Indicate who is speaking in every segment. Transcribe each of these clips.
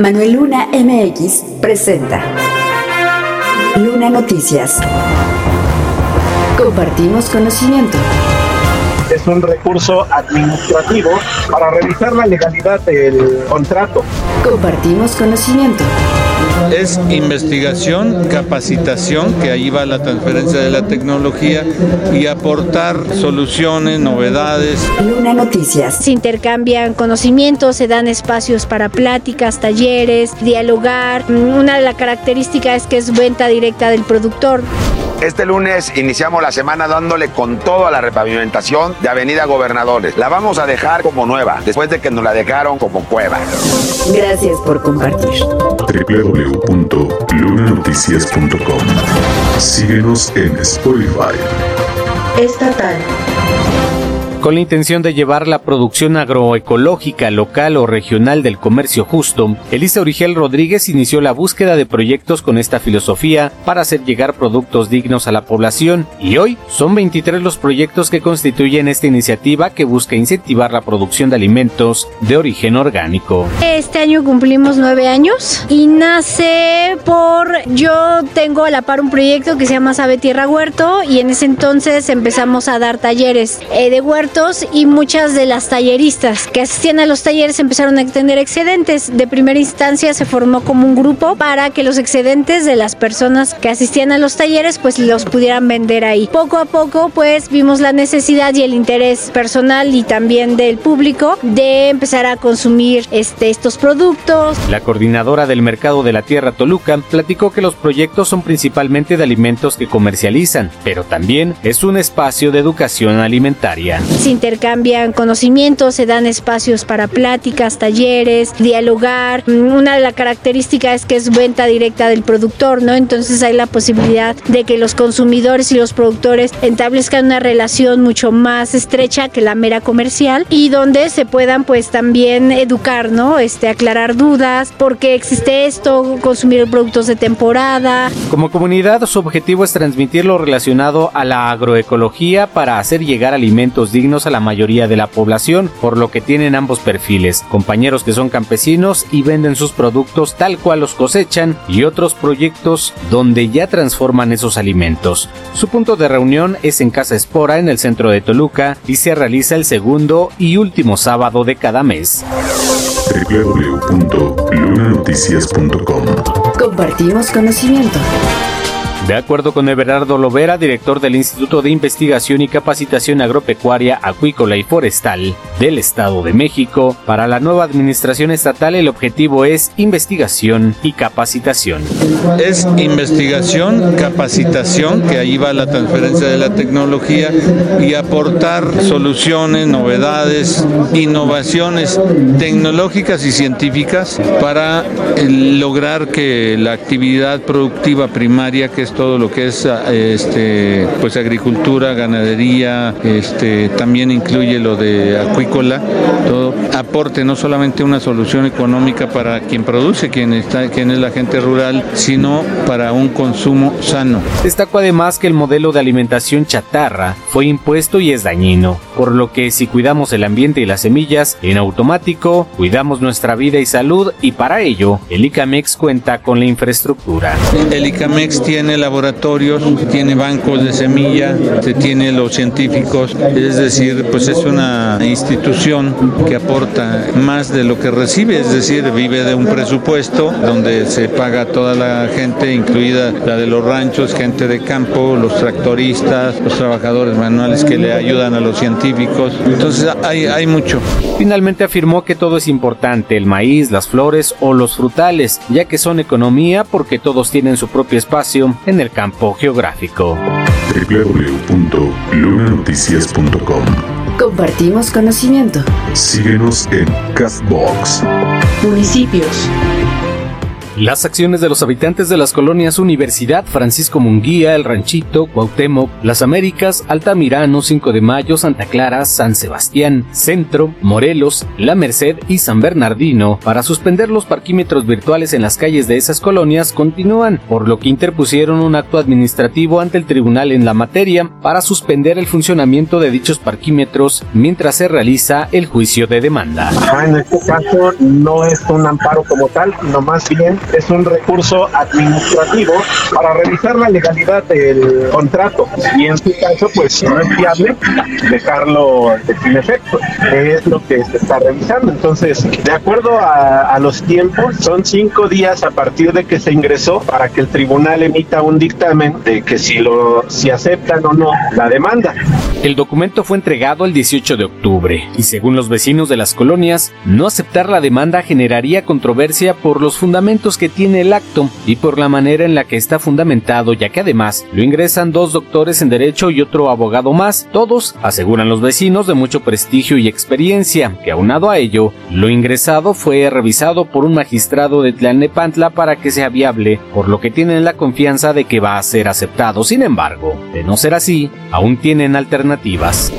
Speaker 1: Manuel Luna MX presenta Luna Noticias. Compartimos conocimiento.
Speaker 2: Es un recurso administrativo para revisar la legalidad del contrato.
Speaker 1: Compartimos conocimiento
Speaker 3: es investigación, capacitación, que ahí va la transferencia de la tecnología y aportar soluciones, novedades.
Speaker 1: Luna Noticias.
Speaker 4: Se intercambian conocimientos, se dan espacios para pláticas, talleres, dialogar. Una de las características es que es venta directa del productor.
Speaker 5: Este lunes iniciamos la semana dándole con todo a la repavimentación de Avenida Gobernadores. La vamos a dejar como nueva, después de que nos la dejaron como cueva.
Speaker 1: Gracias por compartir.
Speaker 6: www.lunanoticias.com Síguenos en Spotify.
Speaker 1: Estatal.
Speaker 7: Con la intención de llevar la producción agroecológica local o regional del comercio justo, Elisa Origel Rodríguez inició la búsqueda de proyectos con esta filosofía para hacer llegar productos dignos a la población y hoy son 23 los proyectos que constituyen esta iniciativa que busca incentivar la producción de alimentos de origen orgánico.
Speaker 4: Este año cumplimos nueve años y nace por yo tengo a la par un proyecto que se llama Sabe Tierra Huerto y en ese entonces empezamos a dar talleres eh, de huerto y muchas de las talleristas que asistían a los talleres empezaron a extender excedentes. De primera instancia se formó como un grupo para que los excedentes de las personas que asistían a los talleres pues los pudieran vender ahí. Poco a poco pues vimos la necesidad y el interés personal y también del público de empezar a consumir este, estos productos.
Speaker 7: La coordinadora del mercado de la tierra Toluca platicó que los proyectos son principalmente de alimentos que comercializan, pero también es un espacio de educación alimentaria
Speaker 4: se intercambian conocimientos, se dan espacios para pláticas, talleres, dialogar. Una de las características es que es venta directa del productor, ¿no? Entonces hay la posibilidad de que los consumidores y los productores establezcan una relación mucho más estrecha que la mera comercial y donde se puedan pues también educar, ¿no? Este, aclarar dudas, por qué existe esto, consumir productos de temporada.
Speaker 7: Como comunidad, su objetivo es transmitir lo relacionado a la agroecología para hacer llegar alimentos dignos a la mayoría de la población, por lo que tienen ambos perfiles, compañeros que son campesinos y venden sus productos tal cual los cosechan y otros proyectos donde ya transforman esos alimentos. Su punto de reunión es en Casa Espora en el centro de Toluca y se realiza el segundo y último sábado de cada mes.
Speaker 6: www.lunanoticias.com
Speaker 1: Compartimos conocimiento.
Speaker 7: De acuerdo con Everardo Lovera, director del Instituto de Investigación y Capacitación Agropecuaria, Acuícola y Forestal del Estado de México, para la nueva administración estatal el objetivo es investigación y capacitación.
Speaker 3: Es investigación, capacitación, que ahí va la transferencia de la tecnología y aportar soluciones, novedades, innovaciones tecnológicas y científicas para lograr que la actividad productiva primaria, que es todo lo que es este, pues agricultura, ganadería, este, también incluye lo de acuícola, todo aporte no solamente una solución económica para quien produce, quien, está, quien es la gente rural, sino para un consumo sano.
Speaker 7: Destaco además que el modelo de alimentación chatarra fue impuesto y es dañino, por lo que si cuidamos el ambiente y las semillas, en automático cuidamos nuestra vida y salud y para ello el ICAMEX cuenta con la infraestructura.
Speaker 3: El ICAMEX tiene laboratorios, tiene bancos de semilla, tiene los científicos, es decir, pues es una institución que aporta más de lo que recibe, es decir, vive de un presupuesto donde se paga toda la gente, incluida la de los ranchos, gente de campo, los tractoristas, los trabajadores manuales que le ayudan a los científicos. Entonces hay, hay mucho.
Speaker 7: Finalmente afirmó que todo es importante, el maíz, las flores o los frutales, ya que son economía porque todos tienen su propio espacio en el campo geográfico.
Speaker 6: www.lunanoticias.com
Speaker 1: Compartimos conocimiento.
Speaker 6: Síguenos en Castbox.
Speaker 1: Municipios.
Speaker 7: Las acciones de los habitantes de las colonias Universidad, Francisco Munguía, El Ranchito, Cuauhtémoc, Las Américas, Altamirano, 5 de Mayo, Santa Clara, San Sebastián, Centro, Morelos, La Merced y San Bernardino para suspender los parquímetros virtuales en las calles de esas colonias continúan, por lo que interpusieron un acto administrativo ante el tribunal en la materia para suspender el funcionamiento de dichos parquímetros mientras se realiza el juicio de demanda.
Speaker 2: En este caso no es un amparo como tal, no más bien es un recurso administrativo para revisar la legalidad del contrato. Y en su caso pues no es viable dejarlo sin efecto. Es lo que se está revisando. Entonces de acuerdo a, a los tiempos son cinco días a partir de que se ingresó para que el tribunal emita un dictamen de que si lo si aceptan o no la demanda
Speaker 7: el documento fue entregado el 18 de octubre y según los vecinos de las colonias no aceptar la demanda generaría controversia por los fundamentos que tiene el acto y por la manera en la que está fundamentado, ya que además lo ingresan dos doctores en Derecho y otro abogado más, todos, aseguran los vecinos, de mucho prestigio y experiencia, que aunado a ello, lo ingresado fue revisado por un magistrado de Tlalnepantla para que sea viable, por lo que tienen la confianza de que va a ser aceptado. Sin embargo, de no ser así, aún tienen alternativas.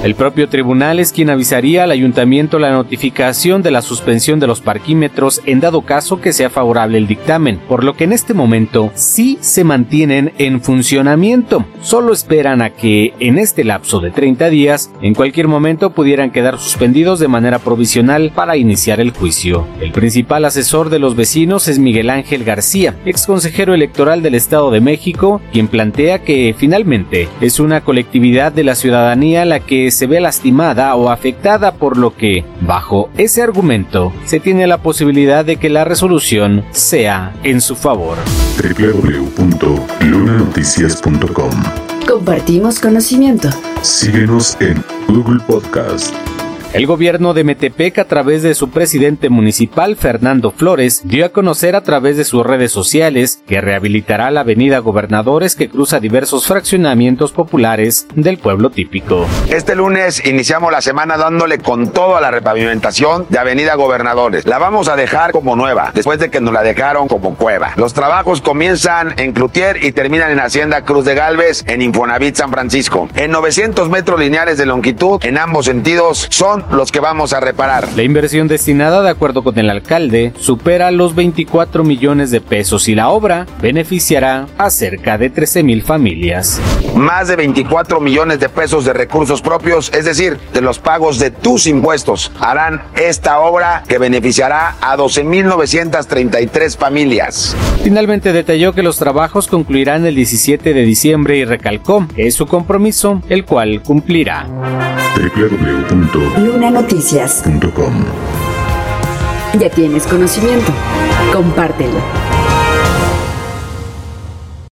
Speaker 7: El propio tribunal es quien avisaría al ayuntamiento la notificación de la suspensión de los parquímetros en dado caso que sea favorable el dictamen, por lo que en este momento sí se mantienen en funcionamiento. Solo esperan a que en este lapso de 30 días, en cualquier momento pudieran quedar suspendidos de manera provisional para iniciar el juicio. El principal asesor de los vecinos es Miguel Ángel García, ex consejero electoral del Estado de México, quien plantea que finalmente es una colectividad de la ciudadanía la que se ve lastimada o afectada por lo que, bajo ese argumento, se tiene la posibilidad de que la resolución sea en su favor.
Speaker 6: www.lunanoticias.com
Speaker 1: Compartimos conocimiento.
Speaker 6: Síguenos en Google Podcast.
Speaker 7: El gobierno de Metepec, a través de su presidente municipal, Fernando Flores, dio a conocer a través de sus redes sociales que rehabilitará la avenida Gobernadores que cruza diversos fraccionamientos populares del pueblo típico.
Speaker 5: Este lunes iniciamos la semana dándole con todo a la repavimentación de Avenida Gobernadores. La vamos a dejar como nueva, después de que nos la dejaron como cueva. Los trabajos comienzan en Cloutier y terminan en Hacienda Cruz de Galvez, en Infonavit San Francisco. En 900 metros lineales de longitud, en ambos sentidos, son los que vamos a reparar.
Speaker 7: La inversión destinada, de acuerdo con el alcalde, supera los 24 millones de pesos y la obra beneficiará a cerca de 13 mil familias.
Speaker 5: Más de 24 millones de pesos de recursos propios, es decir, de los pagos de tus impuestos, harán esta obra que beneficiará a 12.933 familias.
Speaker 7: Finalmente detalló que los trabajos concluirán el 17 de diciembre y recalcó que es su compromiso, el cual cumplirá.
Speaker 6: www.lunanoticias.com
Speaker 1: Ya tienes conocimiento. Compártelo.